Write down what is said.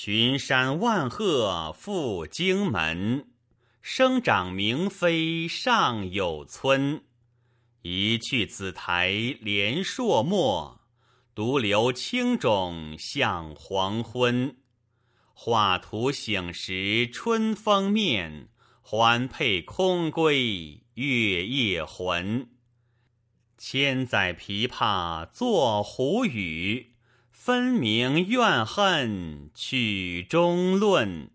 群山万壑赴荆门，生长明妃尚有村。一去紫台连朔漠，独留青冢向黄昏。画图醒时春风面，环佩空归月夜魂。千载琵琶作胡语。分明怨恨曲中论。